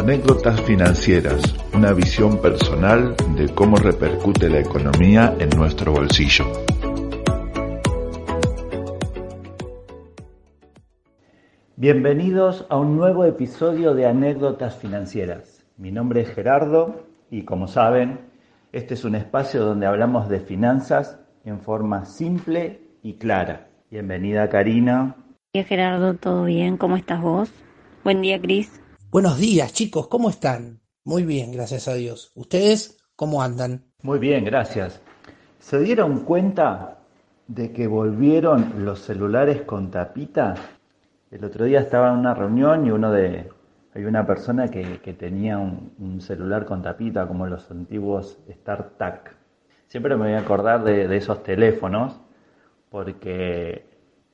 Anécdotas financieras, una visión personal de cómo repercute la economía en nuestro bolsillo. Bienvenidos a un nuevo episodio de Anécdotas financieras. Mi nombre es Gerardo y como saben, este es un espacio donde hablamos de finanzas en forma simple y clara. Bienvenida Karina. Hola Gerardo, ¿todo bien? ¿Cómo estás vos? Buen día, Cris. Buenos días, chicos, ¿cómo están? Muy bien, gracias a Dios. ¿Ustedes cómo andan? Muy bien, gracias. ¿Se dieron cuenta de que volvieron los celulares con tapita? El otro día estaba en una reunión y uno de hay una persona que, tenía un, celular con tapita como los antiguos StarTAC. Siempre me voy a acordar de, esos teléfonos porque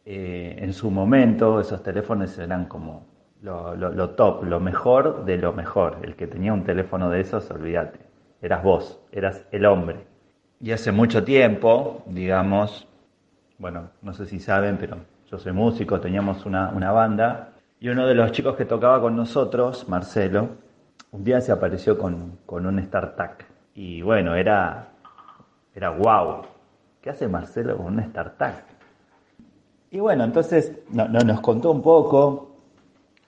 eh, en su momento esos teléfonos eran como lo, top, lo mejor de lo mejor. El que tenía un teléfono de esos, olvídate, eras vos, eras el hombre. Y hace mucho tiempo, digamos, bueno, no sé si saben, pero yo soy músico, teníamos una, banda, y uno de los chicos que tocaba con nosotros, Marcelo, un día se apareció con, un StarTAC. Y bueno, era, era wow. ¿Qué hace Marcelo con un StarTAC? Y bueno, entonces no, nos contó un poco,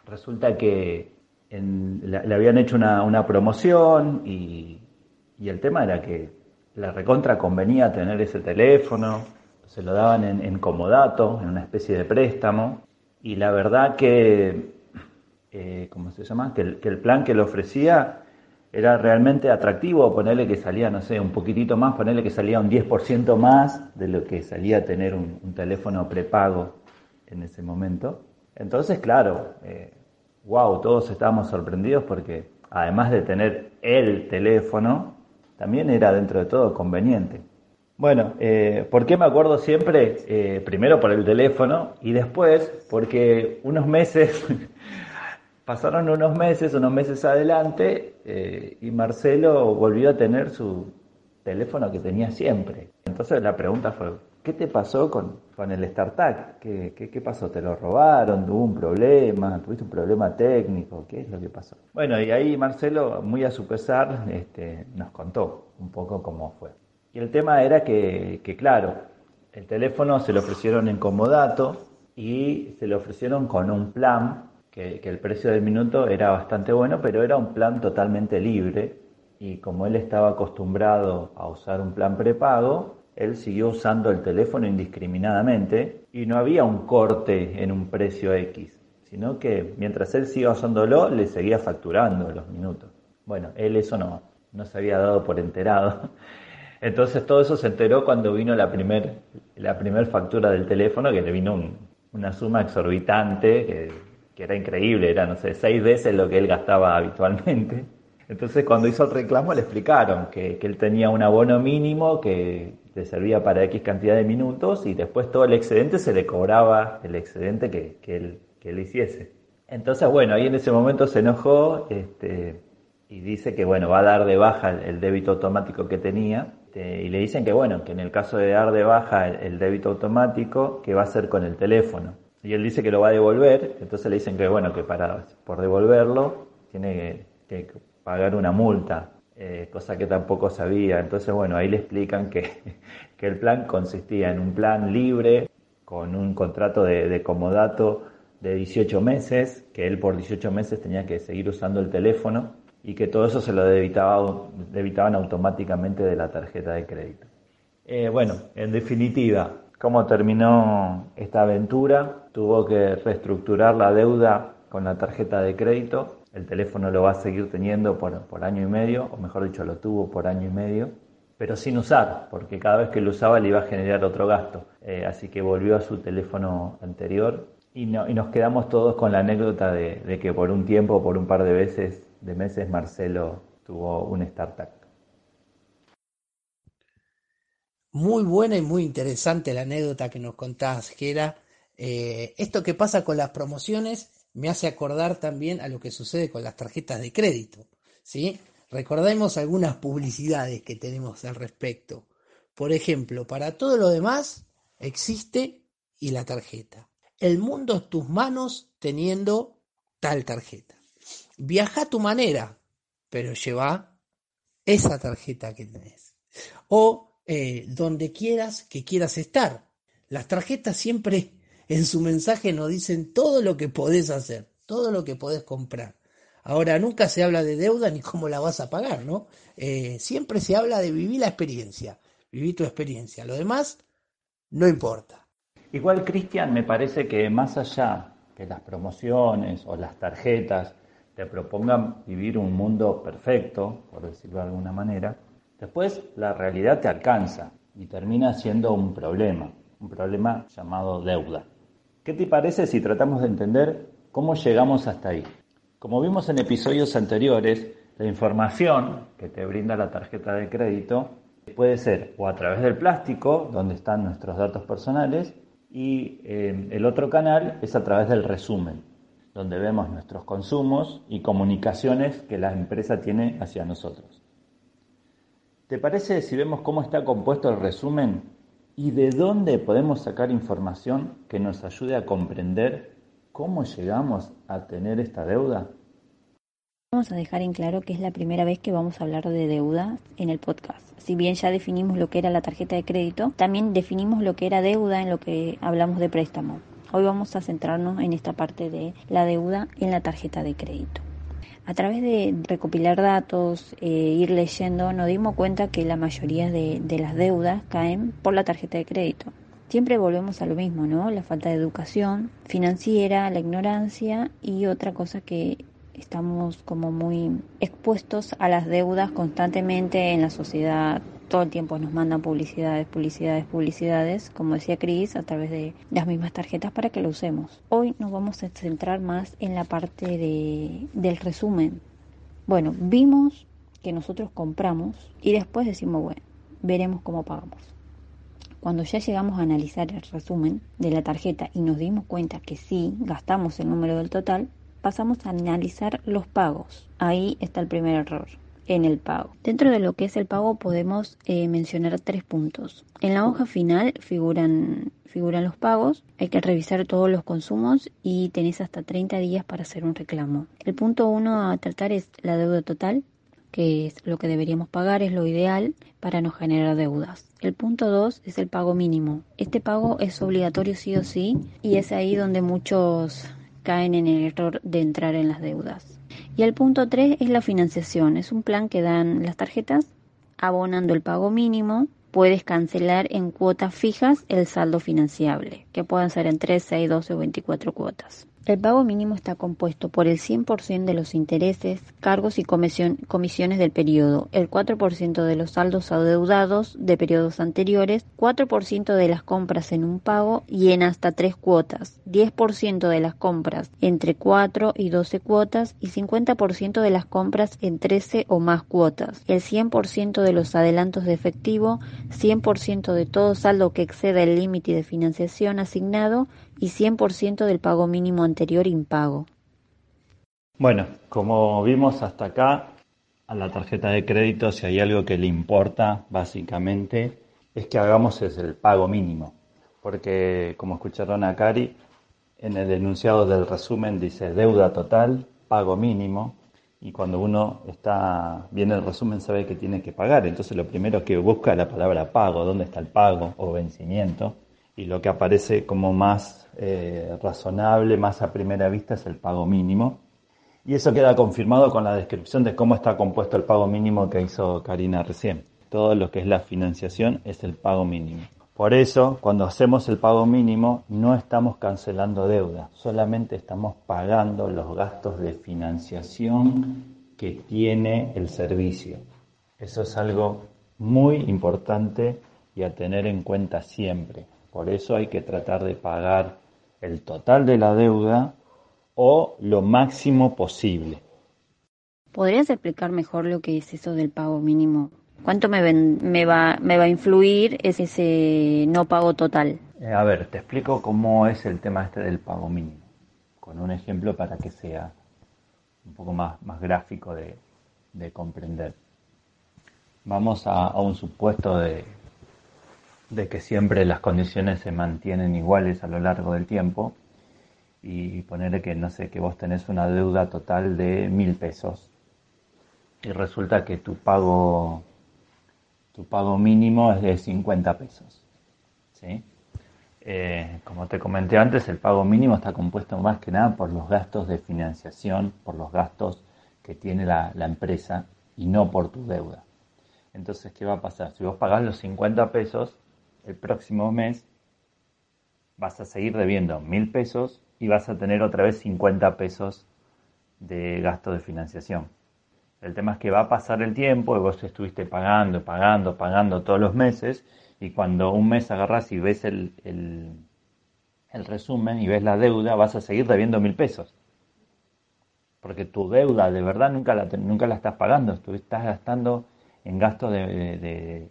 resulta que le, habían hecho una, promoción y, el tema era que la recontra convenía tener ese teléfono, se lo daban en, comodato, en una especie de préstamo, y la verdad que, eh, ¿cómo se llama? Que el, plan que le ofrecía era realmente atractivo, ponerle que salía, no sé, un poquitito más, ponerle que salía un 10% más de lo que salía tener un, teléfono prepago en ese momento. Entonces, claro, eh, wow, todos estábamos sorprendidos porque además de tener el teléfono, también era dentro de todo conveniente. Bueno, eh, ¿por qué me acuerdo siempre? Eh, primero por el teléfono y después porque unos meses, pasaron unos meses, unos meses adelante eh, y Marcelo volvió a tener su teléfono que tenía siempre. Entonces la pregunta fue, ¿Qué te pasó con, con el StarTAC? ¿Qué, ¿Qué, pasó? ¿Te lo robaron? ¿Tuvo un problema? ¿Tuviste un problema técnico? ¿Qué es lo que pasó? Bueno, y ahí Marcelo, muy a su pesar, este, nos contó un poco cómo fue. Y el tema era que, que, claro, el teléfono se lo ofrecieron en comodato y se lo ofrecieron con un plan que, que el precio del minuto era bastante bueno, pero era un plan totalmente libre. Y como él estaba acostumbrado a usar un plan prepago, él siguió usando el teléfono indiscriminadamente y no había un corte en un precio X, sino que mientras él siga usándolo, le seguía facturando los minutos. Bueno, él eso no, no se había dado por enterado. Entonces todo eso se enteró cuando vino la primer, la primer factura del teléfono, que le vino una suma exorbitante, que, que era increíble, era, no sé, seis veces lo que él gastaba habitualmente. Entonces cuando hizo el reclamo le explicaron que, que, él tenía un abono mínimo que servía para X cantidad de minutos y después todo el excedente se le cobraba el excedente que, que, él, que él hiciese. Entonces, bueno, ahí en ese momento se enojó este, y dice que, bueno, va a dar de baja el, débito automático que tenía este, y le dicen que, bueno, que en el caso de dar de baja el, débito automático, que va a hacer con el teléfono. Y él dice que lo va a devolver, entonces le dicen que, bueno, que para, por devolverlo tiene que pagar una multa, eh, cosa que tampoco sabía. Entonces, bueno, ahí le explican que, que, el plan consistía en un plan libre, con un contrato de, comodato de 18 meses, que él por 18 meses tenía que seguir usando el teléfono y que todo eso se lo debitaban automáticamente de la tarjeta de crédito. Eh, bueno, en definitiva, ¿Cómo terminó esta aventura? Tuvo que reestructurar la deuda con la tarjeta de crédito. El teléfono lo va a seguir teniendo por, por año y medio, o mejor dicho, lo tuvo por año y medio, pero sin usar, porque cada vez que lo usaba le iba a generar otro gasto. Eh, así que volvió a su teléfono anterior y, no, y, nos quedamos todos con la anécdota de, de que por un tiempo, por un par de veces, de meses, Marcelo tuvo un startup. Muy buena y muy interesante la anécdota que nos contás, que era eh, esto que pasa con las promociones me hace acordar también a lo que sucede con las tarjetas de crédito. ¿sí? Recordemos algunas publicidades que tenemos al respecto. Por ejemplo, para todo lo demás existe y la tarjeta. El mundo es tus manos teniendo tal tarjeta. Viaja a tu manera, pero lleva esa tarjeta que tenés. O eh, donde quieras que quieras estar. Las tarjetas siempre en su mensaje nos dicen todo lo que podés hacer, todo lo que podés comprar. Ahora, nunca se habla de deuda ni cómo la vas a pagar, ¿no? Eh, siempre se habla de vivir la experiencia, vivir tu experiencia. Lo demás no importa. Igual, Cristian, me parece que más allá que las promociones o las tarjetas te propongan vivir un mundo perfecto, por decirlo de alguna manera, Después la realidad te alcanza y termina siendo un problema, un problema llamado deuda. ¿Qué te parece si tratamos de entender cómo llegamos hasta ahí? Como vimos en episodios anteriores, la información que te brinda la tarjeta de crédito puede ser o a través del plástico, donde están nuestros datos personales, y eh, el otro canal es a través del resumen, donde vemos nuestros consumos y comunicaciones que la empresa tiene hacia nosotros. ¿Te parece si vemos cómo está compuesto el resumen y de dónde podemos sacar información que nos ayude a comprender cómo llegamos a tener esta deuda? Vamos a dejar en claro que es la primera vez que vamos a hablar de deuda en el podcast. Si bien ya definimos lo que era la tarjeta de crédito, también definimos lo que era deuda en lo que hablamos de préstamo. Hoy vamos a centrarnos en esta parte de la deuda en la tarjeta de crédito. A través de recopilar datos, e ir leyendo, nos dimos cuenta que la mayoría de, de las deudas caen por la tarjeta de crédito. Siempre volvemos a lo mismo, ¿no? La falta de educación financiera, la ignorancia y otra cosa que estamos como muy expuestos a las deudas constantemente en la sociedad todo el tiempo nos mandan publicidades, publicidades, publicidades, como decía Cris, a través de las mismas tarjetas para que lo usemos. Hoy nos vamos a centrar más en la parte de, del resumen. Bueno, vimos que nosotros compramos y después decimos, bueno, veremos cómo pagamos. Cuando ya llegamos a analizar el resumen de la tarjeta y nos dimos cuenta que sí gastamos el número del total, pasamos a analizar los pagos. Ahí está el primer error en el pago. Dentro de lo que es el pago podemos eh, mencionar tres puntos. En la hoja final figuran, figuran los pagos, hay que revisar todos los consumos y tenés hasta 30 días para hacer un reclamo. El punto uno a tratar es la deuda total, que es lo que deberíamos pagar, es lo ideal para no generar deudas. El punto 2 es el pago mínimo. Este pago es obligatorio sí o sí y es ahí donde muchos caen en el error de entrar en las deudas. Y el punto 3 es la financiación. Es un plan que dan las tarjetas abonando el pago mínimo. Puedes cancelar en cuotas fijas el saldo financiable, que pueden ser en 3, 6, 12 o 24 cuotas. El pago mínimo está compuesto por el 100% de los intereses, cargos y comisiones del periodo, el 4% de los saldos adeudados de periodos anteriores, 4% de las compras en un pago y en hasta tres cuotas, 10% de las compras entre 4 y 12 cuotas y 50% de las compras en 13 o más cuotas, el 100% de los adelantos de efectivo, 100% de todo saldo que exceda el límite de financiación asignado y 100% del pago mínimo anterior impago. Bueno, como vimos hasta acá, a la tarjeta de crédito, si hay algo que le importa, básicamente, es que hagamos es el pago mínimo. Porque, como escucharon a Cari, en el enunciado del resumen dice deuda total, pago mínimo, y cuando uno está viene el resumen sabe que tiene que pagar. Entonces lo primero que busca es la palabra pago, dónde está el pago o vencimiento, y lo que aparece como más eh, razonable, más a primera vista, es el pago mínimo. Y eso queda confirmado con la descripción de cómo está compuesto el pago mínimo que hizo Karina recién. Todo lo que es la financiación es el pago mínimo. Por eso, cuando hacemos el pago mínimo, no estamos cancelando deuda, solamente estamos pagando los gastos de financiación que tiene el servicio. Eso es algo muy importante y a tener en cuenta siempre. Por eso hay que tratar de pagar el total de la deuda o lo máximo posible. ¿Podrías explicar mejor lo que es eso del pago mínimo? ¿Cuánto me, me, va, me va a influir ese no pago total? Eh, a ver, te explico cómo es el tema este del pago mínimo, con un ejemplo para que sea un poco más, más gráfico de, comprender. Vamos a, un supuesto de, de que siempre las condiciones se mantienen iguales a lo largo del tiempo y ponerle que, no sé, que vos tenés una deuda total de mil pesos y resulta que tu pago tu pago mínimo es de 50 pesos. ¿sí? Eh, como te comenté antes, el pago mínimo está compuesto más que nada por los gastos de financiación, por los gastos que tiene la, empresa y no por tu deuda. Entonces, ¿qué va a pasar? Si vos pagás los 50 pesos, el próximo mes vas a seguir debiendo mil pesos y vas a tener otra vez 50 pesos de gasto de financiación. El tema es que va a pasar el tiempo y vos estuviste pagando, pagando, pagando todos los meses y cuando un mes agarras y ves el, el, resumen y ves la deuda, vas a seguir debiendo mil pesos. Porque tu deuda de verdad nunca la, nunca la estás pagando, estás gastando en gastos de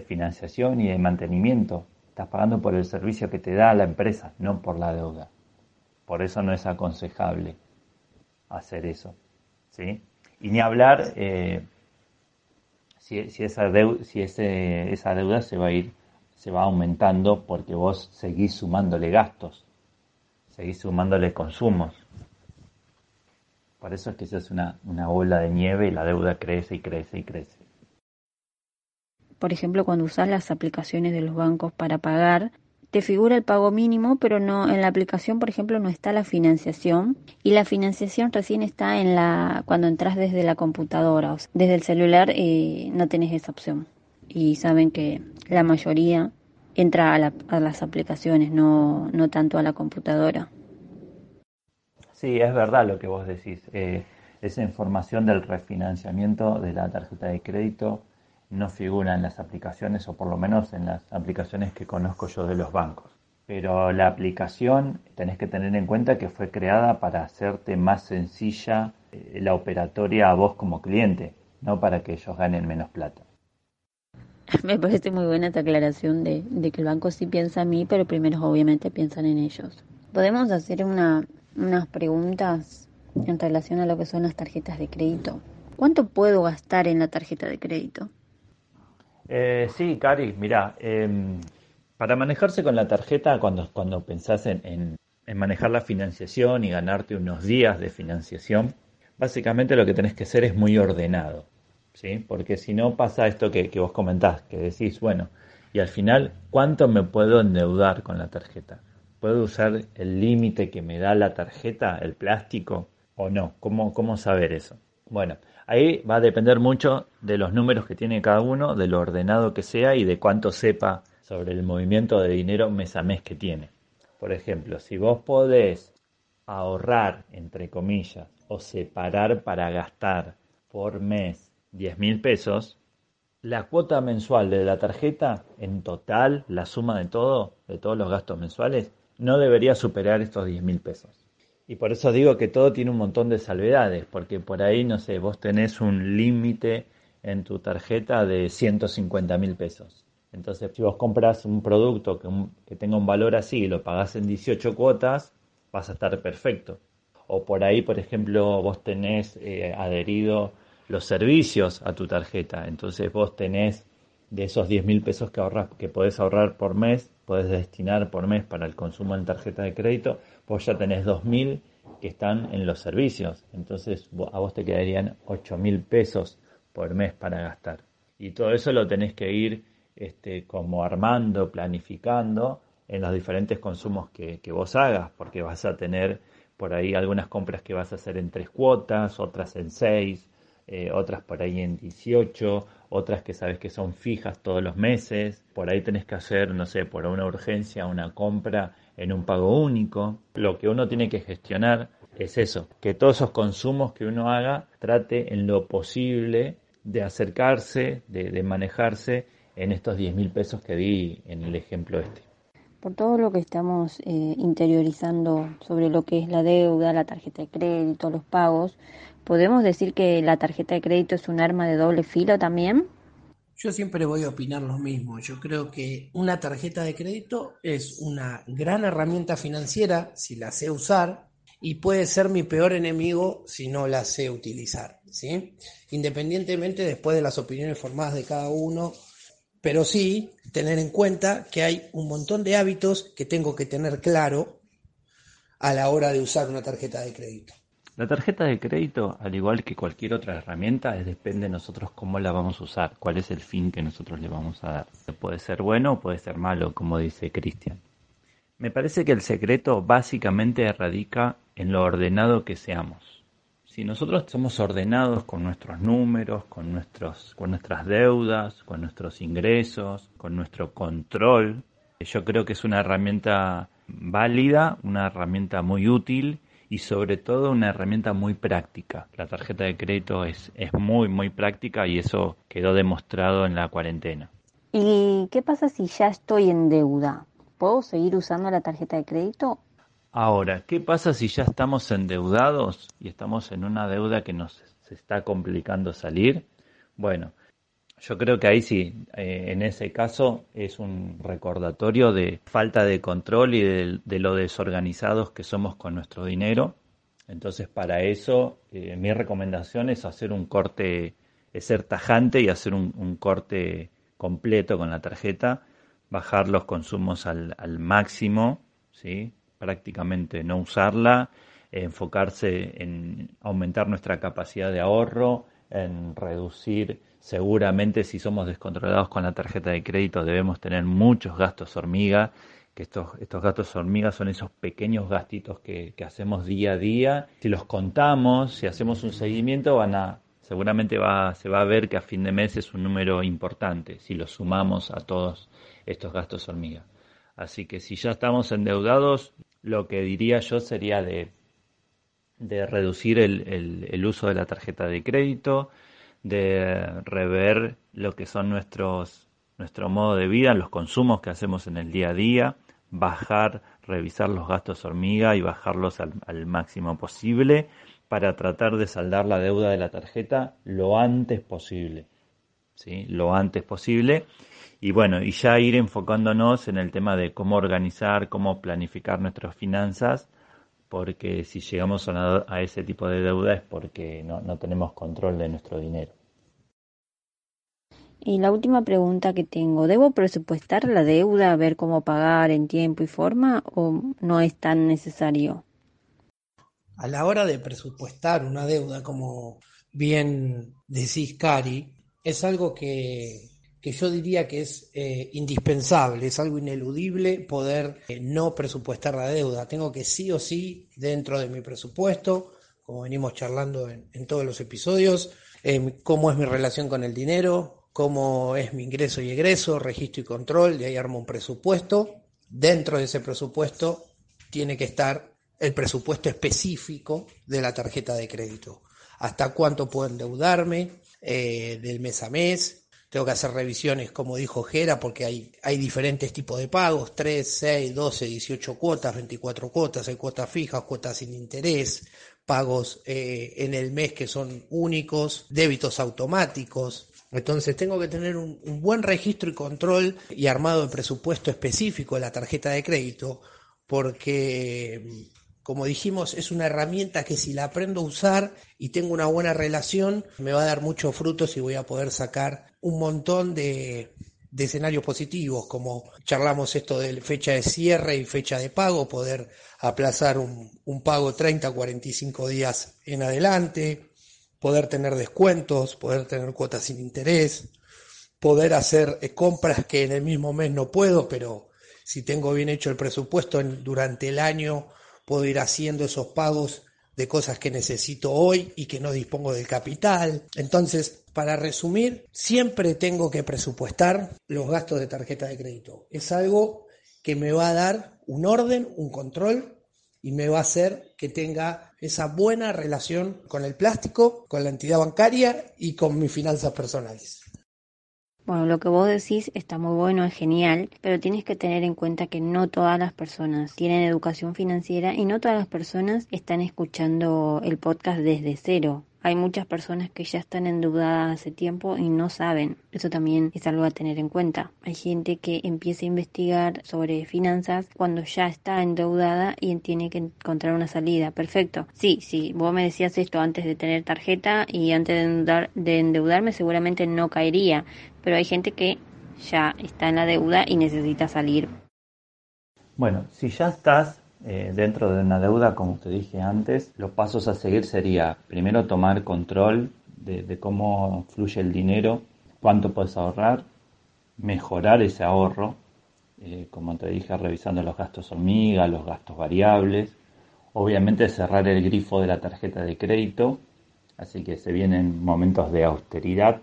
financiación y de mantenimiento. Estás pagando por el servicio que te da la empresa, no por la deuda. Por eso no es aconsejable hacer eso. ¿Sí? Y ni hablar eh, si, esa, deuda, si esa deuda se va a ir, se va aumentando porque vos seguís sumándole gastos, seguís sumándole consumos. Por eso es que eso es una, una bola de nieve y la deuda crece y crece y crece. Por ejemplo, cuando usas las aplicaciones de los bancos para pagar, te figura el pago mínimo, pero no en la aplicación, por ejemplo, no está la financiación y la financiación recién está en la cuando entras desde la computadora, desde el celular eh, no tenés esa opción y saben que la mayoría entra a, las aplicaciones, no, no tanto a la computadora. Sí, es verdad lo que vos decís. Eh, esa información del refinanciamiento de la tarjeta de crédito no figura en las aplicaciones o por lo menos en las aplicaciones que conozco yo de los bancos. Pero la aplicación tenés que tener en cuenta que fue creada para hacerte más sencilla eh, la operatoria a vos como cliente, no para que ellos ganen menos plata. Me parece muy buena esta aclaración de, que el banco sí piensa en mí, pero primero obviamente piensan en ellos. Podemos hacer una, unas preguntas en relación a lo que son las tarjetas de crédito. ¿Cuánto puedo gastar en la tarjeta de crédito? Eh, sí, Cari, mira, em, para manejarse con la tarjeta, cuando, cuando pensás en, manejar la financiación y ganarte unos días de financiación, básicamente lo que tenés que hacer es muy ordenado, ¿sí? Porque si no pasa esto que, que vos comentás, que decís, bueno, y al final, ¿cuánto me puedo endeudar con la tarjeta? ¿Puedo usar el límite que me da la tarjeta, el plástico, o no? ¿Cómo, cómo saber eso? Bueno, Ahí va a depender mucho de los números que tiene cada uno, de lo ordenado que sea y de cuánto sepa sobre el movimiento de dinero mes a mes que tiene. Por ejemplo, si vos podés ahorrar, entre comillas, o separar para gastar por mes 10 mil pesos, la cuota mensual de la tarjeta, en total, la suma de todo, de todos los gastos mensuales, no debería superar estos 10 mil pesos. Y por eso digo que todo tiene un montón de salvedades, porque por ahí, no sé, vos tenés un límite en tu tarjeta de 150 mil pesos. Entonces, si vos compras un producto que, tenga un valor así y lo pagás en 18 cuotas, vas a estar perfecto. O por ahí, por ejemplo, vos tenés eh, adherido los servicios a tu tarjeta. Entonces vos tenés de esos 10 mil pesos que ahorras, que podés ahorrar por mes, podés destinar por mes para el consumo en tarjeta de crédito, vos ya tenés 2.000 que están en los servicios. Entonces a vos te quedarían 8.000 pesos por mes para gastar. Y todo eso lo tenés que ir este, como armando, planificando en los diferentes consumos que, que vos hagas, porque vas a tener por ahí algunas compras que vas a hacer en tres cuotas, otras en seis, eh, otras por ahí en 18, otras que sabes que son fijas todos los meses, por ahí tenés que hacer, no sé, por una urgencia, una compra en un pago único. Lo que uno tiene que gestionar es eso, que todos esos consumos que uno haga trate en lo posible de acercarse, de, manejarse en estos 10 mil pesos que di en el ejemplo este. Por todo lo que estamos eh, interiorizando sobre lo que es la deuda, la tarjeta de crédito, los pagos, ¿podemos decir que la tarjeta de crédito es un arma de doble filo también? Yo siempre voy a opinar lo mismo. Yo creo que una tarjeta de crédito es una gran herramienta financiera si la sé usar y puede ser mi peor enemigo si no la sé utilizar. ¿sí? Independientemente después de las opiniones formadas de cada uno, pero sí tener en cuenta que hay un montón de hábitos que tengo que tener claro a la hora de usar una tarjeta de crédito. La tarjeta de crédito, al igual que cualquier otra herramienta, depende de nosotros cómo la vamos a usar, cuál es el fin que nosotros le vamos a dar. Puede ser bueno o puede ser malo, como dice Cristian. Me parece que el secreto básicamente radica en lo ordenado que seamos. Si nosotros somos ordenados con nuestros números, con, nuestros, con nuestras deudas, con nuestros ingresos, con nuestro control, yo creo que es una herramienta válida, una herramienta muy útil y sobre todo una herramienta muy práctica. La tarjeta de crédito es, es muy, muy práctica y eso quedó demostrado en la cuarentena. ¿Y qué pasa si ya estoy en deuda? ¿Puedo seguir usando la tarjeta de crédito? Ahora, ¿qué pasa si ya estamos endeudados y estamos en una deuda que nos se está complicando salir? Bueno, yo creo que ahí sí, eh, en ese caso es un recordatorio de falta de control y de, lo desorganizados que somos con nuestro dinero. Entonces, para eso, eh, mi recomendación es hacer un corte, es ser tajante y hacer un, corte completo con la tarjeta, bajar los consumos al, al máximo, ¿sí? Prácticamente no usarla, enfocarse en aumentar nuestra capacidad de ahorro, en reducir Seguramente si somos descontrolados con la tarjeta de crédito debemos tener muchos gastos hormiga, que estos, estos gastos hormiga son esos pequeños gastitos que, hacemos día a día. Si los contamos, si hacemos un seguimiento, van a, seguramente va, se va a ver que a fin de mes es un número importante si lo sumamos a todos estos gastos hormiga. Así que si ya estamos endeudados, lo que diría yo sería de, de reducir el, el uso de la tarjeta de crédito, de rever lo que son nuestros nuestro modo de vida, los consumos que hacemos en el día a día, bajar, revisar los gastos hormiga y bajarlos al, máximo posible para tratar de saldar la deuda de la tarjeta lo antes posible. ¿sí? Lo antes posible. Y bueno, y ya ir enfocándonos en el tema de cómo organizar, cómo planificar nuestras finanzas porque si llegamos a, ese tipo de deuda es porque no, no tenemos control de nuestro dinero. Y la última pregunta que tengo, ¿debo presupuestar la deuda, ver cómo pagar en tiempo y forma o no es tan necesario? A la hora de presupuestar una deuda, como bien decís, Cari, es algo que que yo diría que es eh, indispensable, es algo ineludible poder eh, no presupuestar la deuda. Tengo que sí o sí, dentro de mi presupuesto, como venimos charlando en, todos los episodios, em, cómo es mi relación con el dinero, cómo es mi ingreso y egreso, registro y control, de ahí armo un presupuesto. Dentro de ese presupuesto tiene que estar el presupuesto específico de la tarjeta de crédito. Hasta cuánto puedo endeudarme eh, del mes a mes, tengo que hacer revisiones, como dijo Jera, porque hay, hay diferentes tipos de pagos, 3, 6, 12, 18 cuotas, 24 cuotas, hay cuotas fijas, cuotas sin interés, pagos eh, en el mes que son únicos, débitos automáticos. Entonces tengo que tener un, un buen registro y control y armado de presupuesto específico de la tarjeta de crédito, porque como dijimos, es una herramienta que si la aprendo a usar y tengo una buena relación, me va a dar muchos frutos y voy a poder sacar un montón de, escenarios positivos, como charlamos esto de fecha de cierre y fecha de pago, poder aplazar un, pago 30 45 días en adelante, poder tener descuentos, poder tener cuotas sin interés, poder hacer eh, compras que en el mismo mes no puedo, pero si tengo bien hecho el presupuesto durante el año puedo ir haciendo esos pagos de cosas que necesito hoy y que no dispongo del capital. Entonces, para resumir, siempre tengo que presupuestar los gastos de tarjeta de crédito. Es algo que me va a dar un orden, un control y me va a hacer que tenga esa buena relación con el plástico, con la entidad bancaria y con mis finanzas personales. Bueno, lo que vos decís está muy bueno, es genial, pero tienes que tener en cuenta que no todas las personas tienen educación financiera y no todas las personas están escuchando el podcast desde cero. Hay muchas personas que ya están endeudadas hace tiempo y no saben. Eso también es algo a tener en cuenta. Hay gente que empieza a investigar sobre finanzas cuando ya está endeudada y tiene que encontrar una salida. Perfecto. Sí, sí, vos me decías esto antes de tener tarjeta y antes de, de endeudarme seguramente no caería. Pero hay gente que ya está en la deuda y necesita salir. Bueno, si ya estás eh, dentro de una deuda, como te dije antes, los pasos a seguir sería primero tomar control de, cómo fluye el dinero, cuánto puedes ahorrar, mejorar ese ahorro, eh, como te dije, revisando los gastos hormiga, los gastos variables, obviamente cerrar el grifo de la tarjeta de crédito, así que se vienen momentos de austeridad.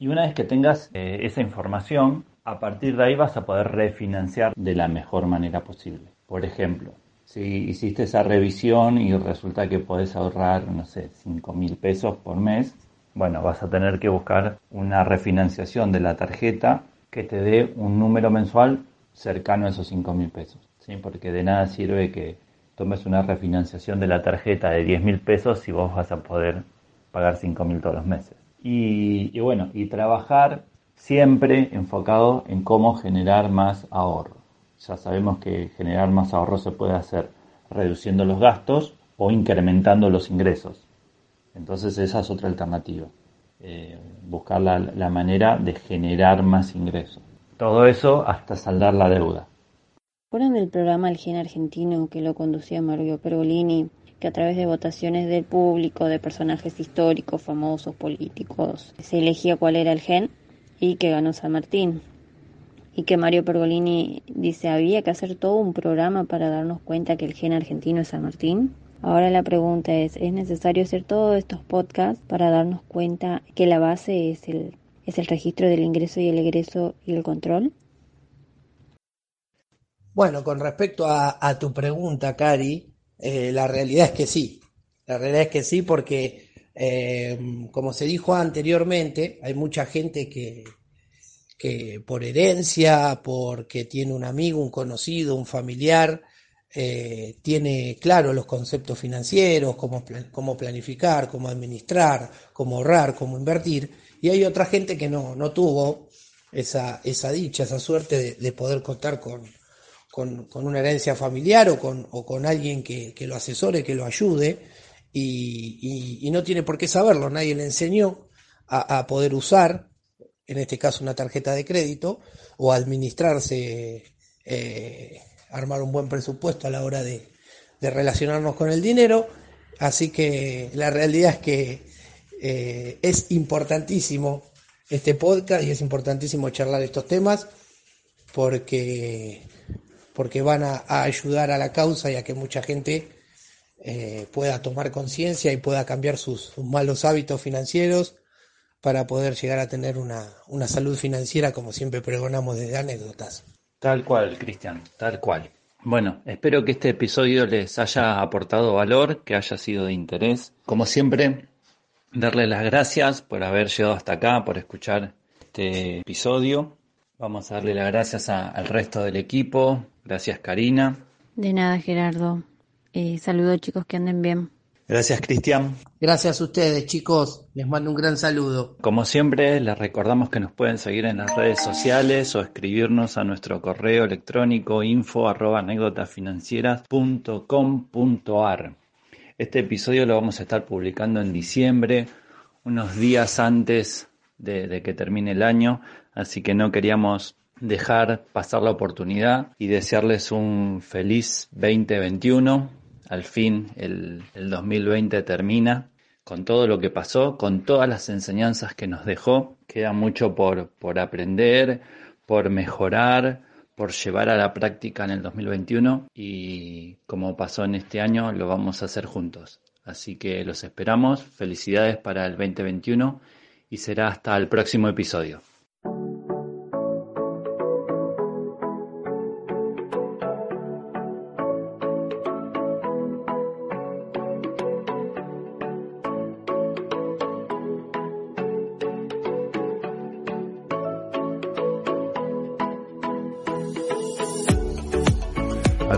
Y una vez que tengas eh, esa información, a partir de ahí vas a poder refinanciar de la mejor manera posible. Por ejemplo, si hiciste esa revisión y resulta que podés ahorrar, no sé, 5 mil pesos por mes, bueno, vas a tener que buscar una refinanciación de la tarjeta que te dé un número mensual cercano a esos 5 mil pesos. ¿sí? Porque de nada sirve que tomes una refinanciación de la tarjeta de 10 mil pesos si vos vas a poder pagar 5 mil todos los meses. Y, bueno, y trabajar siempre enfocado en cómo generar más ahorro. Ya sabemos que generar más ahorro se puede hacer reduciendo los gastos o incrementando los ingresos. Entonces esa es otra alternativa. Eh, buscar la, la, manera de generar más ingresos. Todo eso hasta saldar la deuda. Fueron del programa El Gen Argentino que lo conducía Mario Pergolini, que a través de votaciones del público, de personajes históricos, famosos, políticos, se elegía cuál era el gen y que ganó San Martín y que Mario Pergolini dice había que hacer todo un programa para darnos cuenta que el gen argentino es San Martín. Ahora la pregunta es, ¿es necesario hacer todos estos podcasts para darnos cuenta que la base es el, es el registro del ingreso y el egreso y el control? Bueno, con respecto a, tu pregunta, Cari, eh, la realidad es que sí. La realidad es que sí porque, eh, como se dijo anteriormente, hay mucha gente que, que por herencia, porque tiene un amigo, un conocido, un familiar, eh, tiene claro los conceptos financieros, cómo, cómo, planificar, cómo administrar, cómo ahorrar, cómo invertir, y hay otra gente que no, no tuvo esa, esa dicha, esa suerte de, poder contar con, con, una herencia familiar o con, alguien que, lo asesore, que lo ayude, y, no tiene por qué saberlo, nadie le enseñó a, a poder usar en este caso una tarjeta de crédito, o administrarse, eh, armar un buen presupuesto a la hora de, relacionarnos con el dinero. Así que la realidad es que eh, es importantísimo este podcast y es importantísimo charlar estos temas porque, porque van a, ayudar a la causa y a que mucha gente eh, pueda tomar conciencia y pueda cambiar sus malos hábitos financieros para poder llegar a tener una, una salud financiera como siempre pregonamos desde anécdotas. Tal cual, Cristian, tal cual. Bueno, espero que este episodio les haya aportado valor, que haya sido de interés. Como siempre, darle las gracias por haber llegado hasta acá, por escuchar este episodio. Vamos a darle las gracias al resto del equipo. Gracias, Karina. De nada, Gerardo. Eh, saludos, chicos, que anden bien. Gracias, Cristian. Gracias a ustedes, chicos. Les mando un gran saludo. Como siempre, les recordamos que nos pueden seguir en las redes sociales o escribirnos a nuestro correo electrónico info arroba Este episodio lo vamos a estar publicando en diciembre, unos días antes de, de que termine el año, así que no queríamos dejar pasar la oportunidad y desearles un feliz 2021. Al fin el, el 2020 termina con todo lo que pasó, con todas las enseñanzas que nos dejó. Queda mucho por, por aprender, por mejorar, por llevar a la práctica en el 2021 y como pasó en este año lo vamos a hacer juntos. Así que los esperamos, felicidades para el 2021 y será hasta el próximo episodio.